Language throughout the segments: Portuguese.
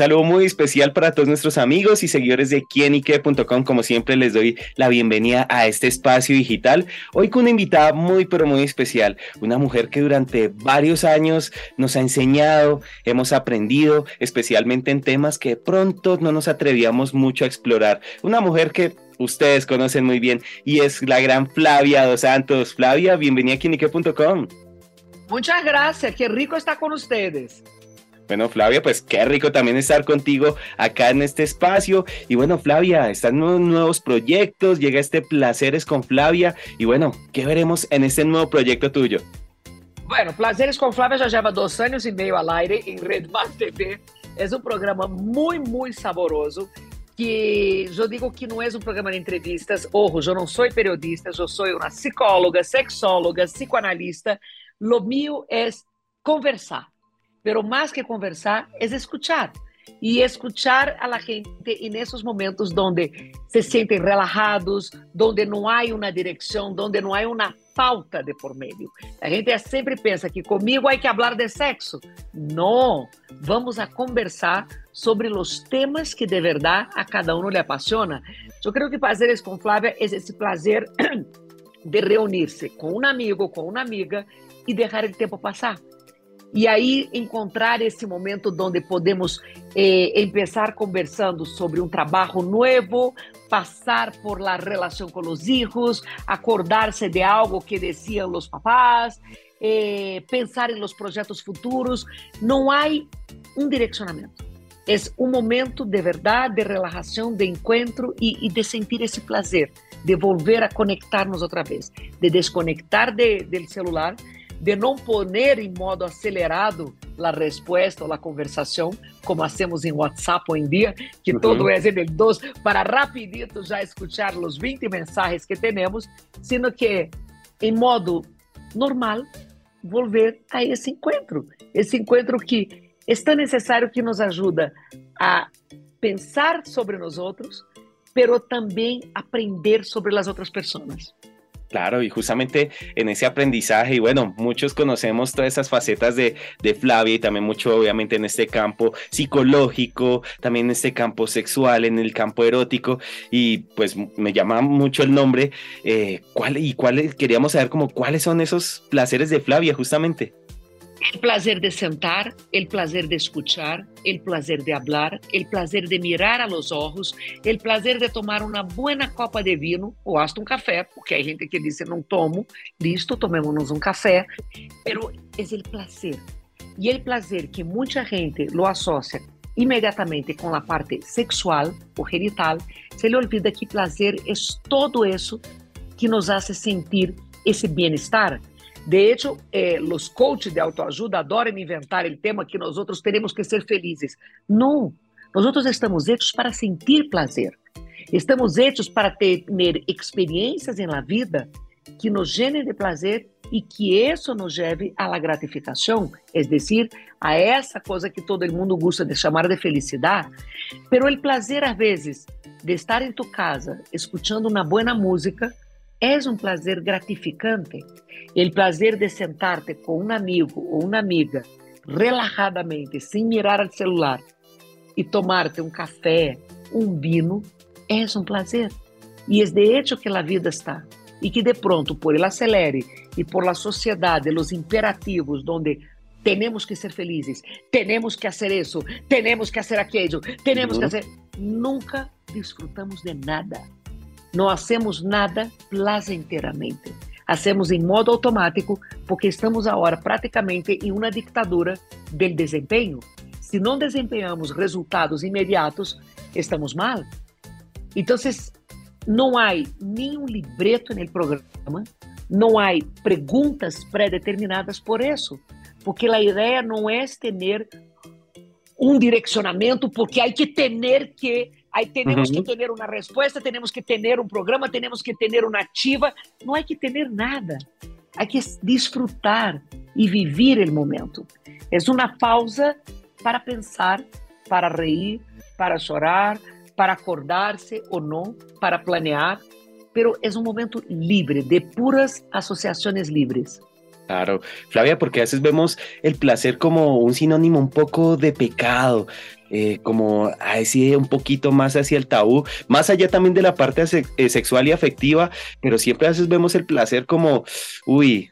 saludo muy especial para todos nuestros amigos y seguidores de quienique.com. Como siempre, les doy la bienvenida a este espacio digital. Hoy con una invitada muy, pero muy especial. Una mujer que durante varios años nos ha enseñado, hemos aprendido, especialmente en temas que pronto no nos atrevíamos mucho a explorar. Una mujer que ustedes conocen muy bien y es la gran Flavia Dos Santos. Flavia, bienvenida a quienique.com. Muchas gracias, qué rico estar con ustedes. Bueno, Flavia, pues qué rico también estar contigo acá en este espacio. Y bueno, Flavia, están nuevos proyectos, llega este Placeres con Flavia. Y bueno, ¿qué veremos en este nuevo proyecto tuyo? Bueno, Placeres com Flávia já lleva dois anos e meio al aire em Red Mar TV. É um programa muito, muito saboroso. Que eu digo que não é um programa de entrevistas. Ojo, eu não sou periodista, eu sou uma psicóloga, sexóloga, psicoanalista. Lo mío é conversar. Pero más que conversar es escuchar. Y escuchar a la gente en esos momentos donde se sienten relajados, donde no hay una dirección, donde no hay una falta de por medio. A gente sempre pensa que comigo hay que hablar de sexo. No, vamos a conversar sobre los temas que de verdad a cada uno le apasiona. Yo creo que Prazeres con Flávia es ese placer de reunirse con un amigo, con una amiga y dejar el tiempo pasar. E aí encontrar esse momento onde podemos eh, conversando sobre um trabalho novo, passar por la relação com os filhos, acordar-se de algo que diziam os papás, eh, pensar em los projetos futuros. Não há um direcionamento. É um momento de verdade, de relação, de encontro e, e de sentir esse prazer, de volver a conectar-nos outra vez, de desconectar de, do celular de não poner em modo acelerado a resposta ou a conversação, como hacemos em WhatsApp hoje em dia, que uhum. todo é em dos, para rapidito já escuchar os 20 mensagens que temos, sino que em modo normal, volver a esse encontro, esse encontro que é tão necessário que nos ajuda a pensar sobre nós outros, pero também aprender sobre as outras pessoas. Claro, y justamente en ese aprendizaje, y bueno, muchos conocemos todas esas facetas de, de, Flavia y también mucho obviamente en este campo psicológico, también en este campo sexual, en el campo erótico, y pues me llama mucho el nombre, eh, ¿cuál, y cuáles, queríamos saber como cuáles son esos placeres de Flavia justamente. El placer de sentar, el placer de escuchar, el placer de hablar, el placer de mirar a los ojos, el placer de tomar uma boa copa de vinho ou hasta um café, porque há gente que diz não tomo, listo, tomémonos um café, pero es el placer. E el placer que muita gente lo associa imediatamente com a parte sexual ou genital, se lhe olvida que placer é todo isso que nos hace sentir esse bem-estar de hecho, eh, coaches de autoajuda adoram inventar o tema que nós outros teremos que ser felizes. Não, nós outros estamos hechos para sentir prazer. Estamos hechos para ter experiências na vida que nos genem de prazer e que isso nos leve à gratificação, é decir, a essa coisa que todo mundo gosta de chamar de felicidade. Pero o prazer, às vezes, de estar em tu casa, escutando uma boa música, é um prazer gratificante. O prazer de sentar-te com um amigo ou uma amiga, relajadamente, sem mirar ao celular, e tomar-te um café, um vinho, é um prazer. E é de hecho que a vida está. E que de pronto, por ele acelere e por la sociedade, os imperativos, onde temos que ser felizes, temos que fazer isso, temos que fazer aquilo, temos uhum. que fazer. Nunca desfrutamos de nada. Não hacemos nada placenteramente. Hacemos em modo automático porque estamos agora praticamente em uma ditadura do desempenho. Se não desempenhamos resultados imediatos, estamos mal. Então, não há nenhum libreto no programa, não há perguntas pré-determinadas por isso, porque a ideia não é ter um direcionamento, porque há que ter que Aí temos uhum. que ter uma resposta, temos que ter um programa, temos que ter uma ativa. Não há que ter nada. Há que desfrutar e viver o momento. É uma pausa para pensar, para reír, para chorar, para acordar-se ou não, para planear. Pero é um momento livre, de puras associações livres. Claro, Flavia, porque a veces vemos el placer como un sinónimo un poco de pecado. Eh, como así un poquito más hacia el tabú, más allá también de la parte eh, sexual y afectiva, pero siempre a veces vemos el placer como, uy,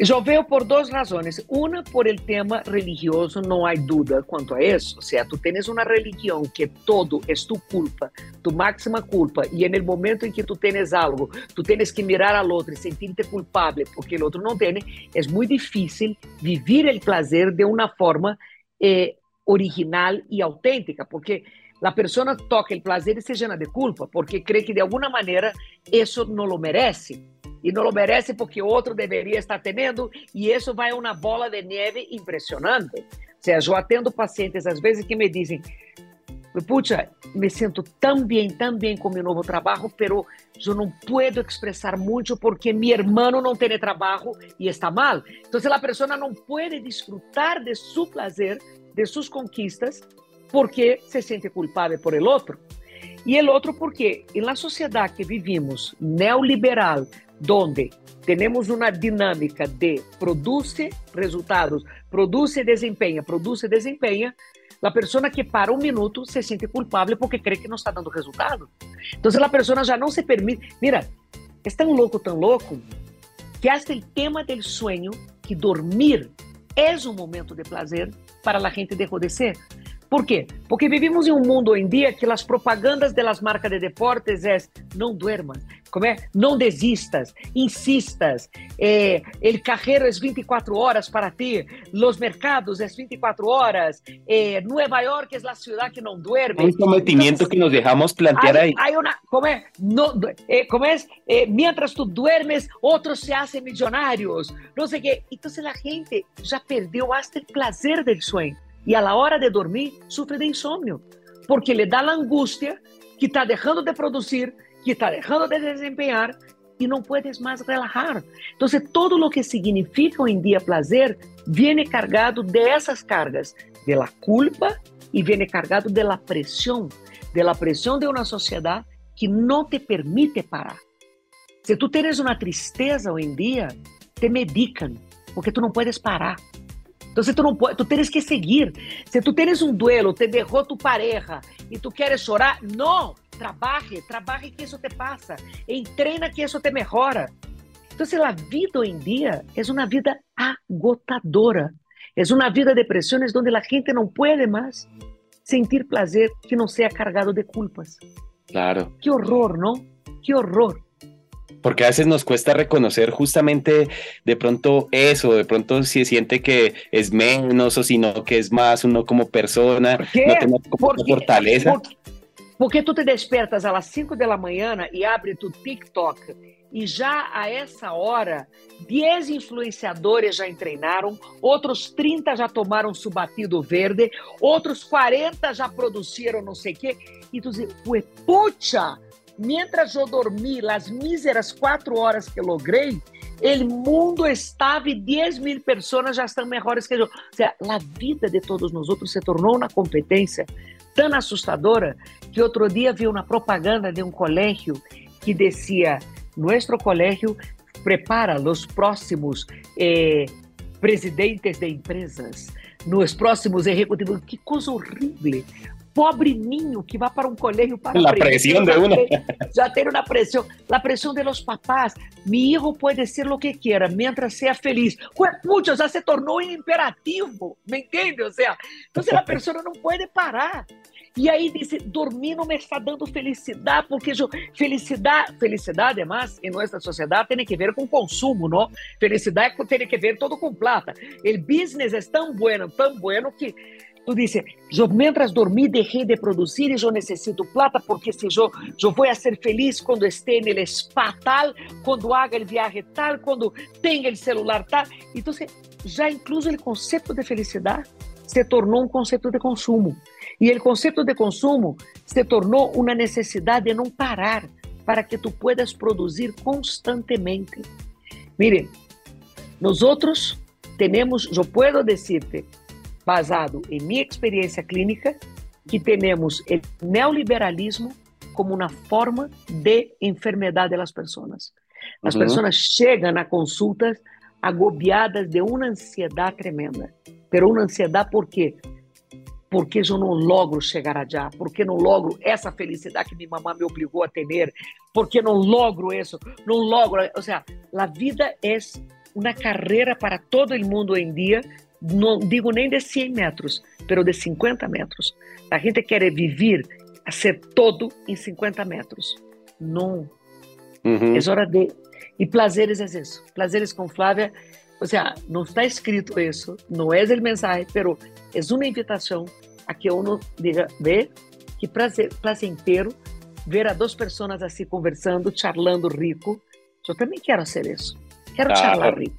Eu veio por duas razões. Uma, por el tema religioso, não há dúvida quanto a isso. Se tu tens uma religião que todo é tu culpa, tu máxima culpa, e no momento em que tu tens algo, tu tens que mirar ao outro e sentir-te culpável porque o outro não tem, é muito difícil viver o prazer de uma forma eh, original e autêntica, porque a pessoa toca o prazer e se llena de culpa, porque crê que de alguma maneira isso não lo merece e não lo merece porque outro deveria estar tendo, e isso vai uma bola de neve impressionante. Ou seja, eu atendo pacientes às vezes que me dizem, puxa, me sinto tão bem, tão bem com meu novo trabalho, pero eu não puedo expressar muito porque meu irmão não tem trabalho e está mal. Então, a pessoa não pode desfrutar de seu prazer, de suas conquistas, porque se sente culpável por el outro. E o outro porque, na sociedade que vivimos, neoliberal, donde temos uma dinâmica de produce resultados, produce desempenha, produce desempenha, a pessoa que para um minuto se sente culpável porque crê que não está dando resultado. Então, a pessoa já não se permite. Mira, é tão louco, tão louco, que hasta o tema do sonho, que dormir é um momento de prazer para a gente deixar de ser. Por quê? Porque vivimos em um mundo hoje em dia que as propagandas das marcas de deportes é não duermas, como é? Não desistas, insistas. Eh, el carreiro é 24 horas para ti, os mercados é 24 horas. Eh, Nueva York é a cidade que não duerme. Um cometimento que nos deixamos plantear aí. Hay una, como é? No, eh, como é? Eh, mientras tu duermes, outros se hacen milionários. Não sei o quê. Então, a gente já perdeu até o prazer do sonho e a la hora de dormir sofre de insônia, porque lhe dá a angústia que está deixando de produzir, que está deixando de desempenhar e não puedes mais relajar. Então, todo o que significa hoje em dia prazer viene cargado dessas cargas, de la culpa e viene cargado de la pressão, de la pressão de uma sociedade que não te permite parar. Se tu tens uma tristeza hoje em dia, te medicam, porque tu não puedes parar. Então, tu não pode, tu tens que seguir. Se tu tens um duelo, te derrou tu pareja e tu queres chorar, não, trabalhe, trabalhe que isso te passa, entrena que isso te melhora. Então, a vida hoje em dia é uma vida agotadora. É uma vida de pressões onde a gente não pode mais sentir prazer que não seja cargado de culpas. Claro. Que horror, não? Que horror. Porque a veces nos cuesta reconocer justamente de pronto eso, de pronto si siente que es menos o sino que es más uno como persona, no tiene como porque, fortaleza. Porque, porque tu te despertas às 5 da manhã e abre tu TikTok e já a essa hora 10 influenciadores já treinaram, outros 30 já tomaram subatido verde, outros 40 já produziram não sei o quê, e tu diz, puxa, mientras eu dormi as míseras quatro horas que logrei, o mundo estava e 10 mil pessoas já estão melhores que eu. Ou seja, a vida de todos nós outros se tornou uma competência tão assustadora que outro dia vi uma propaganda de um colégio que dizia: Nosso colégio prepara os próximos eh, presidentes de empresas, nos próximos executivos. Que coisa horrível! Pobre niño que vai para um colégio para a pressão de uma já tem uma pressão a pressão de los papás. Mi hijo pode ser o que quiera mientras sea feliz. Pucha já se tornou um imperativo me entende ou seja então a pessoa não pode parar. E aí diz, dormir não me está dando felicidade, porque felicidade, felicidade, además, em nossa sociedade tem que ver com consumo, não? Felicidade tem que ver todo com plata. O business é tão bueno, tão bueno que Tu dices, yo mientras dormí dejé de producir y yo necesito plata porque si yo, yo voy a ser feliz cuando esté en spa tal, cuando haga el viaje tal, cuando tenga el celular tal. Entonces, já incluso o conceito de felicidade se tornou um conceito de consumo. E o conceito de consumo se tornou uma necessidade de não parar para que tu puedas produzir constantemente. Mire, nós outros temos, eu posso dizer-te, basado em minha experiência clínica, que temos o neoliberalismo como uma forma de enfermidade das pessoas. As uhum. pessoas chegam na consulta agobiadas de uma ansiedade tremenda. Pero uma ansiedade por quê? por que eu não logro chegar allá? Por que não logro essa felicidade que minha mamãe me obrigou a ter? Por que não logro isso? Não logro. Ou seja, a vida é uma carreira para todo o mundo hoje em dia. Não digo nem de 100 metros, mas de 50 metros. A gente quer viver a ser todo em 50 metros. Não. Uhum. É hora de. E prazeres é isso. Prazeres com Flávia. Ou seja, não está escrito isso, não é o mensagem, pero é uma invitação a que uno diga, ve, que prazer, placentero ver a duas pessoas assim conversando, charlando rico. Eu também quero ser isso. Quero ah, charlar rico.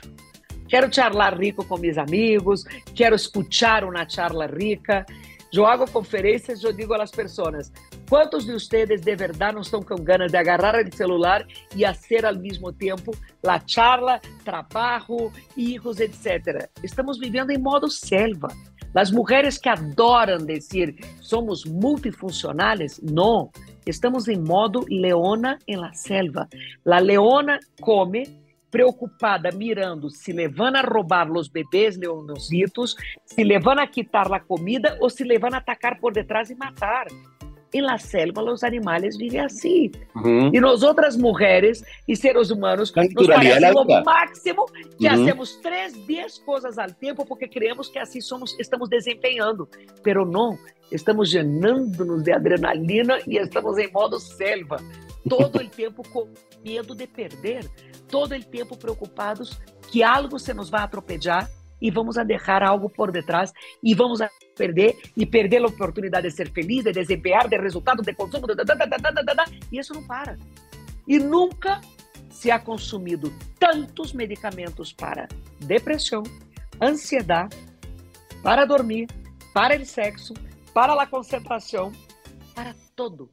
Quero charlar rico com meus amigos, quero escutar uma charla rica. Eu hago conferências, eu digo às pessoas, quantos de vocês de verdade não estão com ganas de agarrar o celular e fazer ao mesmo tempo a charla, trabalho, hijos, etc. Estamos vivendo em modo selva. As mulheres que adoram dizer somos multifuncionais, não. Estamos em modo leona em la selva. La leona come preocupada, mirando se levando a roubar os bebês leonositos, se levando a quitar a comida ou se levando a atacar por detrás e matar. Em la selva, os animais vivem assim. Uhum. E nós outras mulheres e seres humanos nos parece o máximo que uhum. hacemos três, dez coisas ao tempo porque creemos que assim somos, estamos desempenhando. Pero não, estamos llenando-nos de adrenalina e estamos em modo selva. Todo o tempo com medo de perder todo o tempo preocupados que algo se nos vai atropelar e vamos a deixar algo por detrás e vamos a perder e perder a oportunidade de ser feliz, de desempenhar, de resultado, de consumo, da, da, da, e isso não para. E nunca se ha consumido tantos medicamentos para depressão, ansiedade, para dormir, para o sexo, para a concentração, para todo.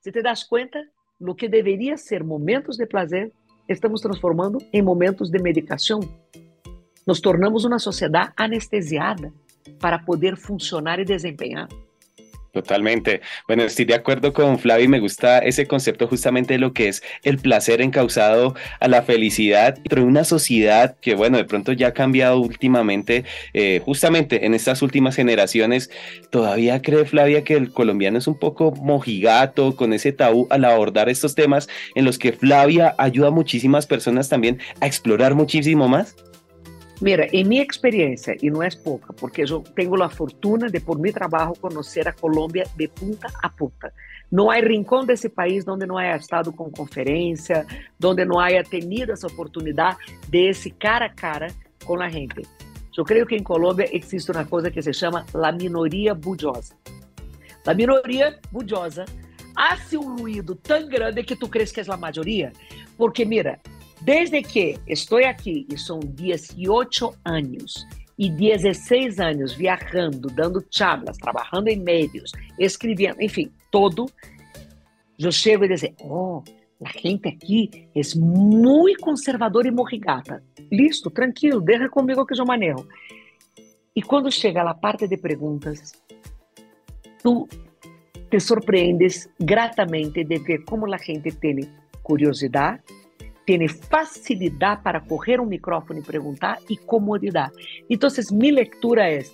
Se te das conta, no que deveria ser momentos de prazer, estamos transformando em momentos de medicação. Nos tornamos uma sociedade anestesiada para poder funcionar e desempenhar. Totalmente. Bueno, estoy de acuerdo con Flavio y me gusta ese concepto justamente de lo que es el placer encausado a la felicidad, pero en una sociedad que, bueno, de pronto ya ha cambiado últimamente, eh, justamente en estas últimas generaciones, todavía cree Flavia que el colombiano es un poco mojigato con ese tabú al abordar estos temas en los que Flavia ayuda a muchísimas personas también a explorar muchísimo más. Mira, em minha experiência, e não é pouca, porque eu tenho a fortuna de, por meu trabalho, conhecer a Colômbia de punta a punta. Não há rincão desse país onde não haya estado com conferência, onde não haya tenido essa oportunidade de esse cara a cara com a gente. Eu creio que em Colômbia existe uma coisa que se chama la minoria budiosa. La budiosa hace um ruído tão grande que tu crees que é a maioria, porque mira, Desde que estou aqui, e são 18 anos, e 16 anos viajando, dando charlas, trabalhando em médios, escrevendo, enfim, todo, eu chego e dizer, oh, a gente aqui é muito conservadora e morrigata. Listo, tranquilo, deixa comigo que eu manejo. E quando chega a parte de perguntas, tu te surpreendes gratamente de ver como a gente tem curiosidade, tem facilidade para correr um microfone e perguntar e comodidade. Então, minha leitura é: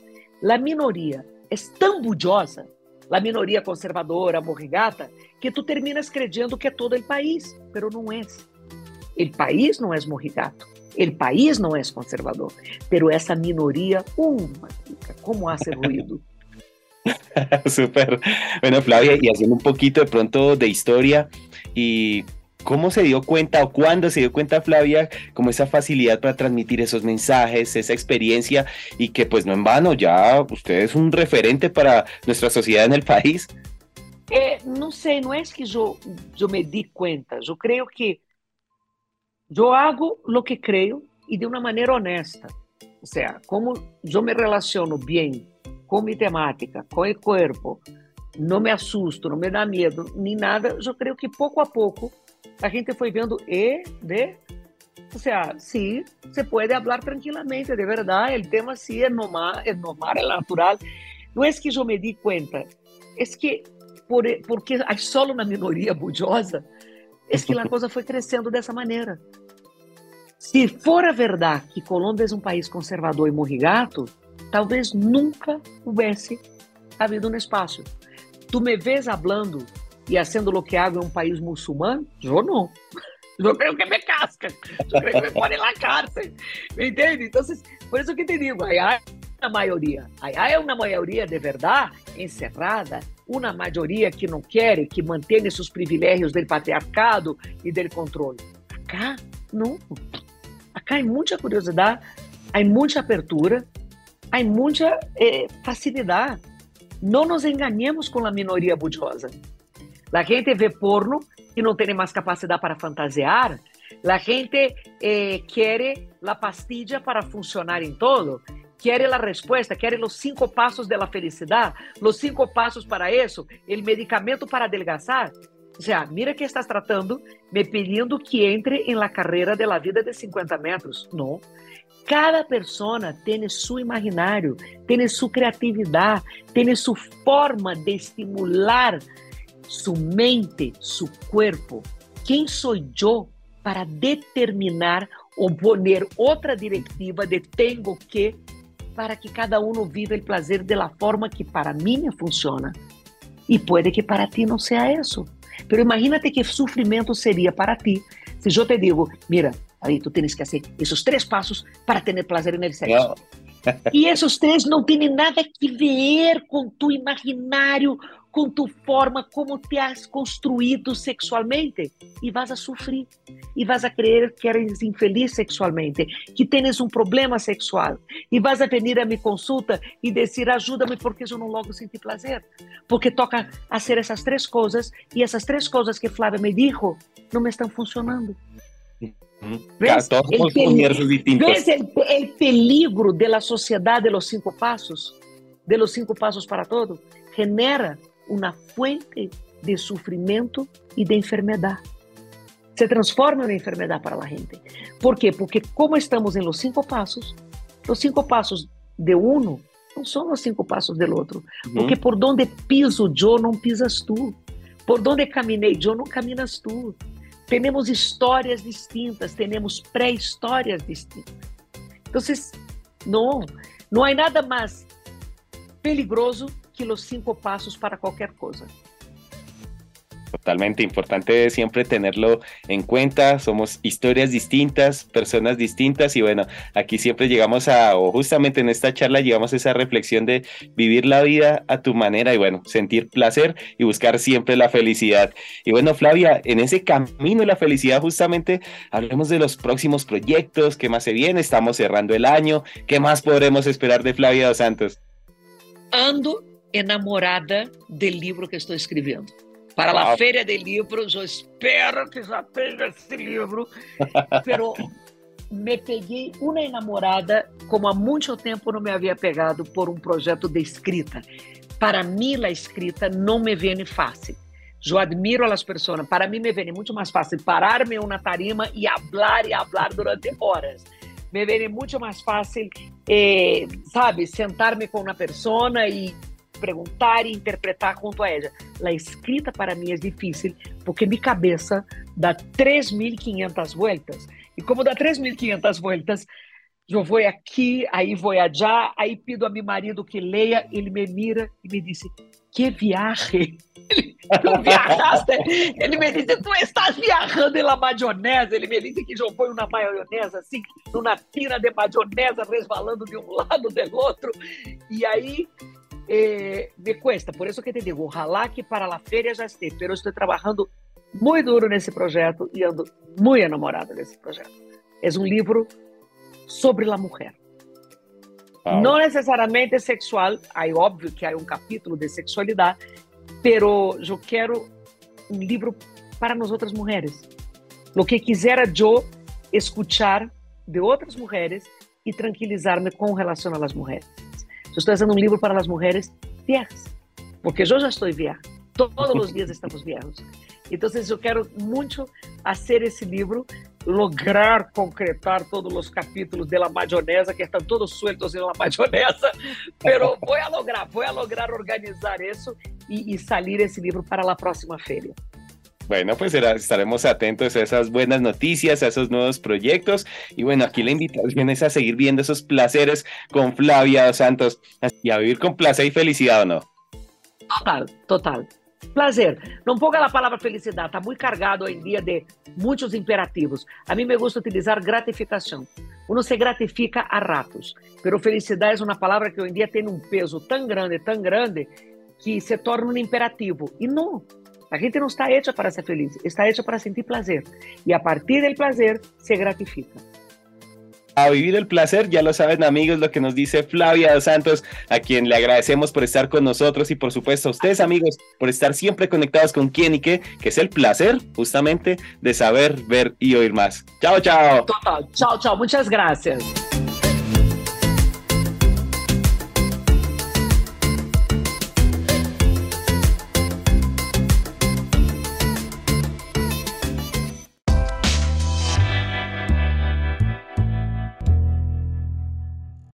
a minoria é tão budiosa, a minoria conservadora, morrigata, que tu terminas crendo que é todo o país, pero não é. O país não é morrigato, o país não é conservador, pero essa minoria, uma, como hace ruído. Super. Bueno, Flavia, y haciendo un poquito de pronto de historia y ¿Cómo se dio cuenta o cuándo se dio cuenta Flavia como esa facilidad para transmitir esos mensajes, esa experiencia y que pues no en vano, ya usted es un referente para nuestra sociedad en el país? É, não sei, não é que eu, eu me di conta. Eu creio que eu hago o que creio e de uma maneira honesta. Ou seja, como eu me relaciono bem com minha temática, com o corpo, não me assusto, não me dá medo, nem nada, eu creio que pouco a pouco a gente foi vendo e de o sea, sí, se puede hablar tranquilamente, de verdad, el tema sí es normal, es normal, es natural. No es que yo me di cuenta, es que por, porque hay solo una minoría bullosa, es que la cosa foi crescendo dessa maneira. Se for a verdade que Colômbia é um país conservador e morrigato, talvez nunca houvesse ha habido um espaço. Tu me vês hablando e que hago em um país muçulmano? Eu não. Eu creio que me casca. Eu creio que me põe na cárcel. Entende? Então, por isso que te digo, aí há uma maioria. Aí há uma maioria de verdade encerrada, uma maioria que não quer, que mantém seus privilégios do patriarcado e do controle. Acá, não. Acá há muita curiosidade, há muita abertura, há muita eh, facilidade. Não nos enganemos com a minoria budiosa. A gente vê porno e não tem mais capacidade para fantasiar. A gente eh, a pastilla para funcionar em todo. Quer a resposta, quer os cinco passos da felicidade, os cinco passos para isso, o medicamento para adelgazar. O sea, mira que estás tratando, me pedindo que entre em la carreira de la vida de 50 metros. Não. Cada persona tem seu imaginário, tem sua criatividade, tem sua forma de estimular sua mente, seu corpo. Quem sou eu para determinar ou poner outra diretiva de tenho que para que cada um viva o prazer da forma que para mim funciona. E pode que para ti não seja isso. Pero imagínate que sofrimento seria para ti se eu te digo, mira, aí tu tens que fazer esses três passos para ter prazer no sexo. e esses três não têm nada que ver com tu imaginário, com tu forma como te has construído sexualmente e vas a sofrer e vas a crer que eres infeliz sexualmente, que tens um problema sexual e vas a venir a minha consulta e dizer ajuda-me porque eu não logo senti prazer, porque toca fazer essas três coisas e essas três coisas que Flávia me dijo não me estão funcionando. ¿Ves? Todos el, peligro, ¿Ves el, el peligro de la sociedad de los cinco pasos? De los cinco pasos para todo? Genera uma fuente de sofrimento e de enfermedade. Se transforma em enfermedade para a gente. ¿Por quê? Porque como estamos em los cinco passos, os cinco passos de uno não são os cinco passos do outro. Uhum. Porque por donde piso eu, não pisas tu. Por donde caminhei eu, não caminas tu. Temos histórias distintas, temos pré-histórias distintas. Então, não, não há nada mais peligroso que los cinco pasos para cualquier cosa. Totalmente importante siempre tenerlo en cuenta. Somos historias distintas, personas distintas y bueno, aquí siempre llegamos a, o justamente en esta charla llegamos a esa reflexión de vivir la vida a tu manera y bueno, sentir placer y buscar siempre la felicidad. Y bueno, Flavia, en ese camino de la felicidad justamente hablemos de los próximos proyectos, qué más se viene, estamos cerrando el año, qué más podremos esperar de Flavia dos Santos. Ando enamorada do livro que estou escrevendo. Para a feira de livros, eu espero que já tenha esse livro. Pero me peguei uma enamorada como há muito tempo não me havia pegado por um projeto de escrita. Para mim, a escrita não me vem fácil. Eu admiro as pessoas. Para mim, me vem muito mais fácil parar-me uma tarima e falar e falar durante horas. Me vem muito mais fácil, eh, sabe, sentar-me com uma pessoa e perguntar e interpretar junto a ela. A escrita para mim é difícil porque minha cabeça dá 3.500 voltas. E como dá 3.500 voltas, eu vou aqui, aí vou allá, aí pido a meu marido que leia, ele me mira e me disse, que viagem! Tu viajaste? Ele me disse, tu estás viajando na maionese. Ele me disse que jogou uma maionese assim, numa tira de maionese, resvalando de um lado do outro. E aí eh, me cuesta. Por isso que te digo, ojalá que para a feira já esteja, pero estou trabalhando muito duro nesse projeto e ando muito enamorada desse projeto. É um livro sobre a mulher. Wow. Não necessariamente sexual, aí óbvio que há um capítulo de sexualidade, pero eu quero um livro para nós outras mulheres. O que quisera eu escuchar de outras mulheres e tranquilizar-me com relação às mulheres. Eu estou fazendo um livro para as mulheres viejas, porque eu já estou vieja. Todos os dias estamos viejos. Então, eu quero muito fazer esse livro, lograr concretar todos os capítulos da maionesa, que estão todos sueltos na maionesa, mas vou lograr, vou lograr organizar isso e, e salir livro para a próxima feira. Bueno, pues estaremos atentos a esas buenas noticias, a esos nuevos proyectos. Y bueno, aquí la invitación es a seguir viendo esos placeres con Flavia Santos y a vivir con placer y felicidad, ¿o no? Total, total. Prazer. Não ponga a palavra felicidade, está muito cargado hoje em dia de muitos imperativos. A mim me gusta utilizar gratificação. Uno se gratifica a ratos, pero felicidade é uma palavra que hoje em dia tem um peso tão grande, tão grande, que se torna um imperativo. E não, a gente não está hecha para ser feliz, está hecha para sentir prazer. E a partir do prazer se gratifica. a vivir el placer. Ya lo saben amigos lo que nos dice Flavia dos Santos, a quien le agradecemos por estar con nosotros y por supuesto a ustedes amigos por estar siempre conectados con quién y qué, que es el placer justamente de saber, ver y oír más. Chao, chao. Total. Chao, chao. Muchas gracias.